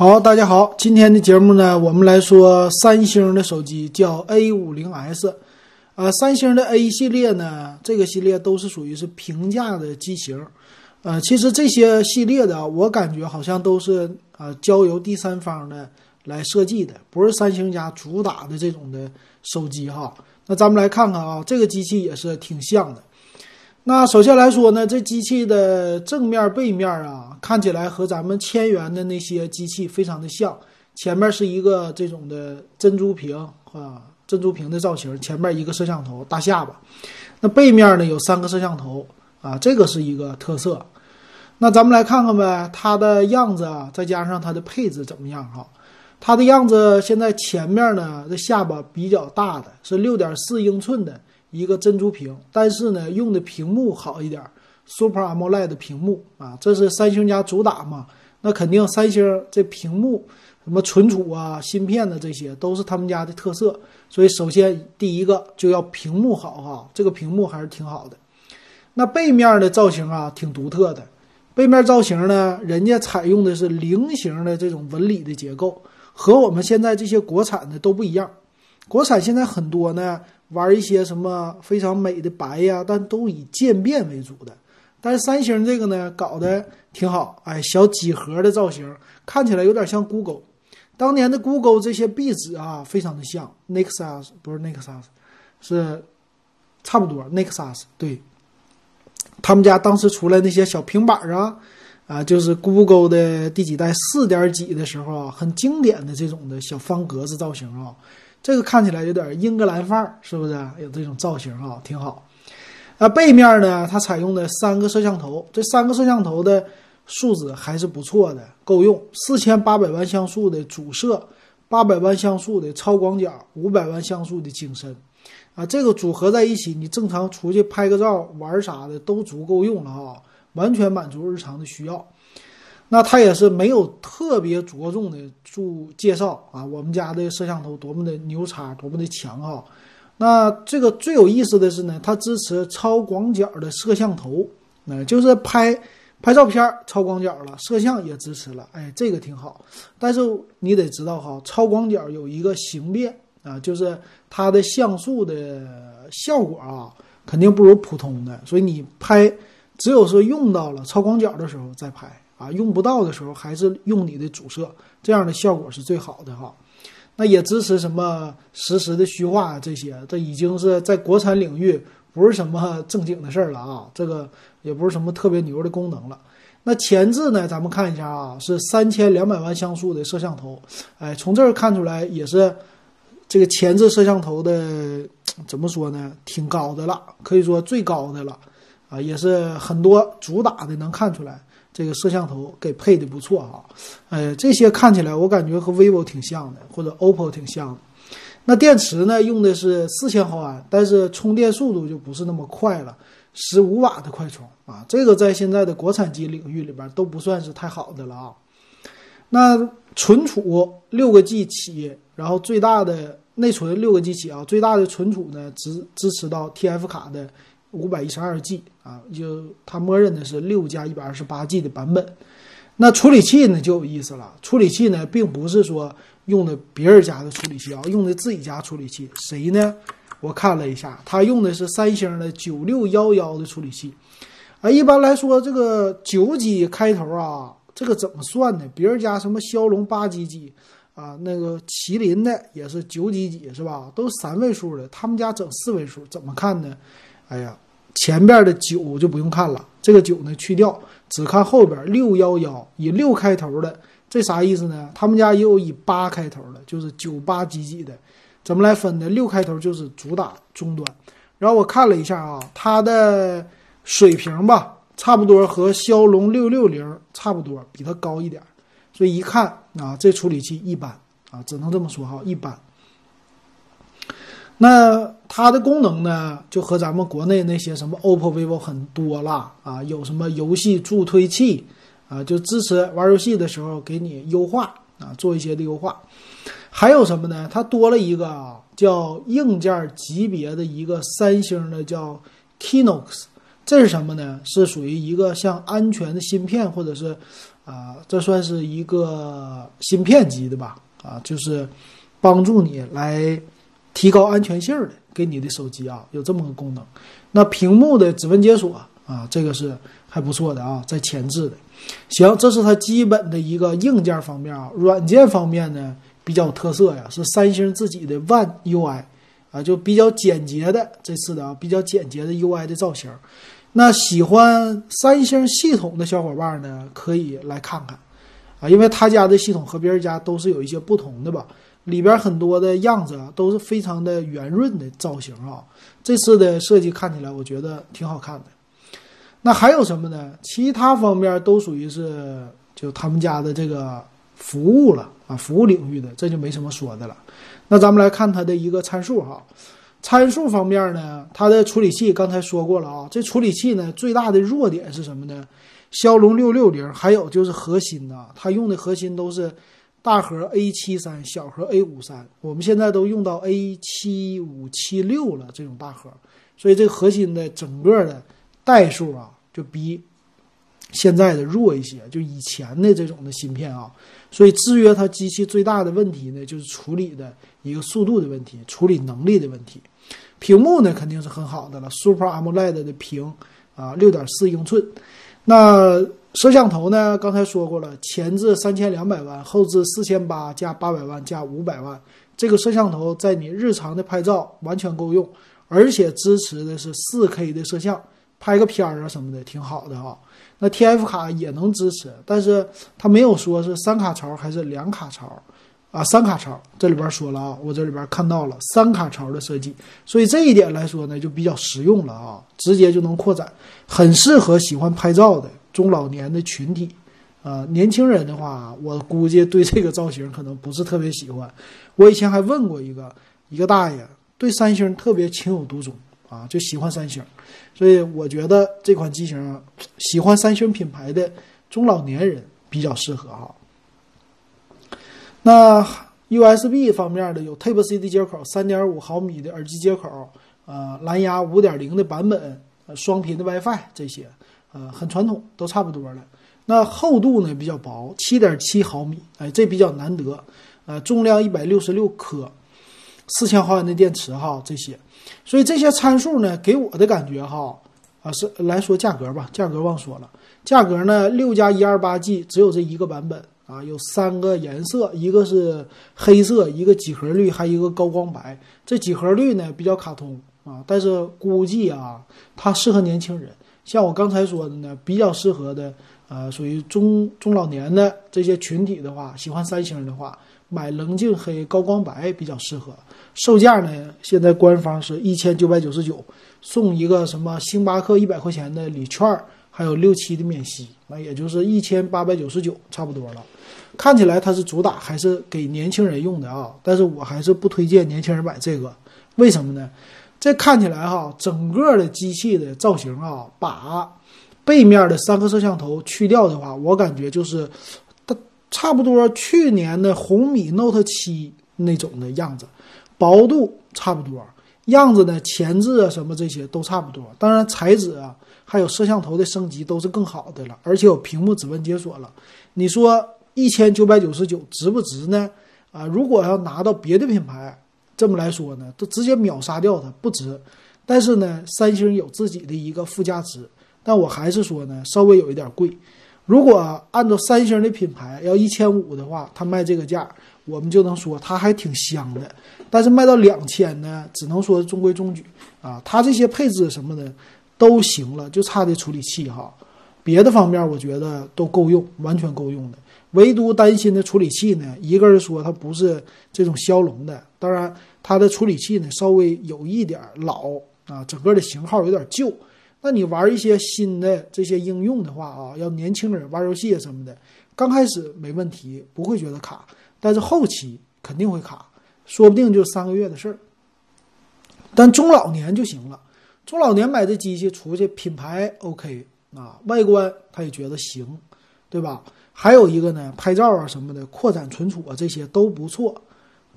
好，大家好，今天的节目呢，我们来说三星的手机，叫 A 五零 S，呃，三星的 A 系列呢，这个系列都是属于是平价的机型，呃，其实这些系列的，我感觉好像都是呃交由第三方的来设计的，不是三星家主打的这种的手机哈。那咱们来看看啊，这个机器也是挺像的。那首先来说呢，这机器的正面、背面啊，看起来和咱们千元的那些机器非常的像。前面是一个这种的珍珠屏啊，珍珠屏的造型，前面一个摄像头，大下巴。那背面呢有三个摄像头啊，这个是一个特色。那咱们来看看呗，它的样子啊，再加上它的配置怎么样哈？它的样子现在前面呢，这下巴比较大的是六点四英寸的。一个珍珠屏，但是呢，用的屏幕好一点，Super AMOLED 屏幕啊，这是三星家主打嘛？那肯定三星这屏幕什么存储啊、芯片的这些都是他们家的特色，所以首先第一个就要屏幕好哈，这个屏幕还是挺好的。那背面的造型啊，挺独特的，背面造型呢，人家采用的是菱形的这种纹理的结构，和我们现在这些国产的都不一样。国产现在很多呢。玩一些什么非常美的白呀，但都以渐变为主的。但是三星这个呢，搞得挺好，哎，小几何的造型，看起来有点像 Google。当年的 Google 这些壁纸啊，非常的像 Nexus，不是 Nexus，是差不多 Nexus。对，他们家当时出来那些小平板啊，啊，就是 Google 的第几代四点几的时候啊，很经典的这种的小方格子造型啊。这个看起来有点英格兰范儿，是不是？有这种造型啊，挺好。啊，背面呢，它采用的三个摄像头，这三个摄像头的素质还是不错的，够用。四千八百万像素的主摄，八百万像素的超广角，五百万像素的景深，啊，这个组合在一起，你正常出去拍个照、玩啥的都足够用了哈，完全满足日常的需要。那它也是没有特别着重的注介绍啊，我们家的摄像头多么的牛叉，多么的强哈。那这个最有意思的是呢，它支持超广角的摄像头，那就是拍拍照片超广角了，摄像也支持了，哎，这个挺好。但是你得知道哈，超广角有一个形变啊，就是它的像素的效果啊，肯定不如普通的，所以你拍只有说用到了超广角的时候再拍。啊，用不到的时候还是用你的主摄，这样的效果是最好的哈。那也支持什么实时的虚化这些，这已经是在国产领域不是什么正经的事儿了啊。这个也不是什么特别牛的功能了。那前置呢，咱们看一下啊，是三千两百万像素的摄像头，哎，从这儿看出来也是这个前置摄像头的怎么说呢，挺高的了，可以说最高的了啊，也是很多主打的能看出来。这个摄像头给配的不错啊，哎，这些看起来我感觉和 vivo 挺像的，或者 OPPO 挺像的。那电池呢，用的是四千毫安，但是充电速度就不是那么快了，十五瓦的快充啊，这个在现在的国产机领域里边都不算是太好的了啊。那存储六个 G 起，然后最大的内存六个 G 起啊，最大的存储呢支支持到 TF 卡的。五百一十二 G 啊，就它默认的是六加一百二十八 G 的版本。那处理器呢就有意思了，处理器呢并不是说用的别人家的处理器啊，用的自己家处理器。谁呢？我看了一下，它用的是三星的九六幺幺的处理器。啊，一般来说这个九几开头啊，这个怎么算呢？别人家什么骁龙八几几啊，那个麒麟的也是九几几是吧？都三位数的，他们家整四位数，怎么看呢？哎呀，前边的九就不用看了，这个九呢去掉，只看后边六幺幺以六开头的，这啥意思呢？他们家也有以八开头的，就是九八几几的，怎么来分的？六开头就是主打终端，然后我看了一下啊，它的水平吧，差不多和骁龙六六零差不多，比它高一点，所以一看啊，这处理器一般啊，只能这么说哈，一般。那它的功能呢，就和咱们国内那些什么 OPPO、vivo 很多了啊，有什么游戏助推器啊，就支持玩游戏的时候给你优化啊，做一些的优化。还有什么呢？它多了一个啊，叫硬件级别的一个三星的叫 Kinox，这是什么呢？是属于一个像安全的芯片或者是啊，这算是一个芯片级的吧？啊，就是帮助你来提高安全性的，给你的手机啊有这么个功能。那屏幕的指纹解锁啊，这个是还不错的啊，在前置的。行，这是它基本的一个硬件方面啊，软件方面呢比较有特色呀，是三星自己的 One UI 啊，就比较简洁的这次的啊，比较简洁的 UI 的造型。那喜欢三星系统的小伙伴呢，可以来看看啊，因为他家的系统和别人家都是有一些不同的吧，里边很多的样子啊都是非常的圆润的造型啊，这次的设计看起来我觉得挺好看的。那还有什么呢？其他方面都属于是就他们家的这个服务了啊，服务领域的，这就没什么说的了。那咱们来看它的一个参数哈，参数方面呢，它的处理器刚才说过了啊，这处理器呢最大的弱点是什么呢？骁龙六六零，还有就是核心呢，它用的核心都是大核 A 七三，小核 A 五三，我们现在都用到 A 七五七六了这种大核，所以这个核心的整个的。代数啊，就比现在的弱一些，就以前的这种的芯片啊，所以制约它机器最大的问题呢，就是处理的一个速度的问题，处理能力的问题。屏幕呢肯定是很好的了，Super AMOLED 的屏啊，六点四英寸。那摄像头呢，刚才说过了，前置三千两百万，后置四千八加八百万加五百万，这个摄像头在你日常的拍照完全够用，而且支持的是四 K 的摄像。拍个片儿啊什么的挺好的啊，那 TF 卡也能支持，但是它没有说是三卡槽还是两卡槽，啊三卡槽这里边说了啊，我这里边看到了三卡槽的设计，所以这一点来说呢就比较实用了啊，直接就能扩展，很适合喜欢拍照的中老年的群体，啊年轻人的话我估计对这个造型可能不是特别喜欢，我以前还问过一个一个大爷对三星特别情有独钟。啊，就喜欢三星，所以我觉得这款机型喜欢三星品牌的中老年人比较适合哈。那 USB 方面的有 Type C 的接口，三点五毫米的耳机接口，呃，蓝牙五点零的版本，双频的 WiFi 这些，呃，很传统，都差不多了。那厚度呢比较薄，七点七毫米，哎，这比较难得。呃，重量一百六十六克，四千毫安的电池哈，这些。所以这些参数呢，给我的感觉哈，啊是来说价格吧，价格忘说了，价格呢六加一二八 G 只有这一个版本啊，有三个颜色，一个是黑色，一个几何绿，还有一个高光白。这几何绿呢比较卡通啊，但是估计啊，它适合年轻人，像我刚才说的呢，比较适合的，呃，属于中中老年的这些群体的话，喜欢三星的话，买棱镜黑高光白比较适合。售价呢？现在官方是一千九百九十九，送一个什么星巴克一百块钱的礼券，还有六期的免息，那也就是一千八百九十九，差不多了。看起来它是主打还是给年轻人用的啊？但是我还是不推荐年轻人买这个，为什么呢？这看起来哈，整个的机器的造型啊，把背面的三颗摄像头去掉的话，我感觉就是它差不多去年的红米 Note 七那种的样子。薄度差不多，样子呢，前置啊什么这些都差不多。当然材质啊，还有摄像头的升级都是更好的了，而且有屏幕指纹解锁了。你说一千九百九十九值不值呢？啊，如果要拿到别的品牌，这么来说呢，都直接秒杀掉它，不值。但是呢，三星有自己的一个附加值，但我还是说呢，稍微有一点贵。如果按照三星的品牌要一千五的话，它卖这个价。我们就能说它还挺香的，但是卖到两千呢，只能说中规中矩啊。它这些配置什么的都行了，就差这处理器哈。别的方面我觉得都够用，完全够用的。唯独担心的处理器呢，一个是说它不是这种骁龙的，当然它的处理器呢稍微有一点老啊，整个的型号有点旧。那你玩一些新的这些应用的话啊，要年轻人玩游戏啊什么的，刚开始没问题，不会觉得卡。但是后期肯定会卡，说不定就三个月的事儿。但中老年就行了，中老年买这机器出去，品牌 OK 啊，外观他也觉得行，对吧？还有一个呢，拍照啊什么的，扩展存储啊这些都不错。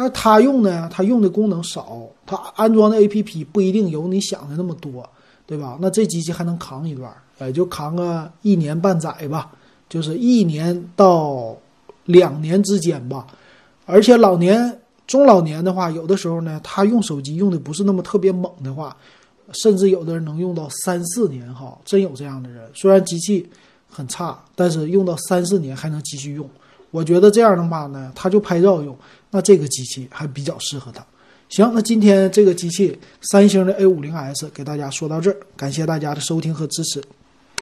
但是他用呢，他用的功能少，他安装的 APP 不一定有你想的那么多，对吧？那这机器还能扛一段，也就扛个一年半载吧，就是一年到两年之间吧。而且老年、中老年的话，有的时候呢，他用手机用的不是那么特别猛的话，甚至有的人能用到三四年哈，真有这样的人。虽然机器很差，但是用到三四年还能继续用。我觉得这样的话呢，他就拍照用，那这个机器还比较适合他。行，那今天这个机器三星的 A 五零 S 给大家说到这儿，感谢大家的收听和支持。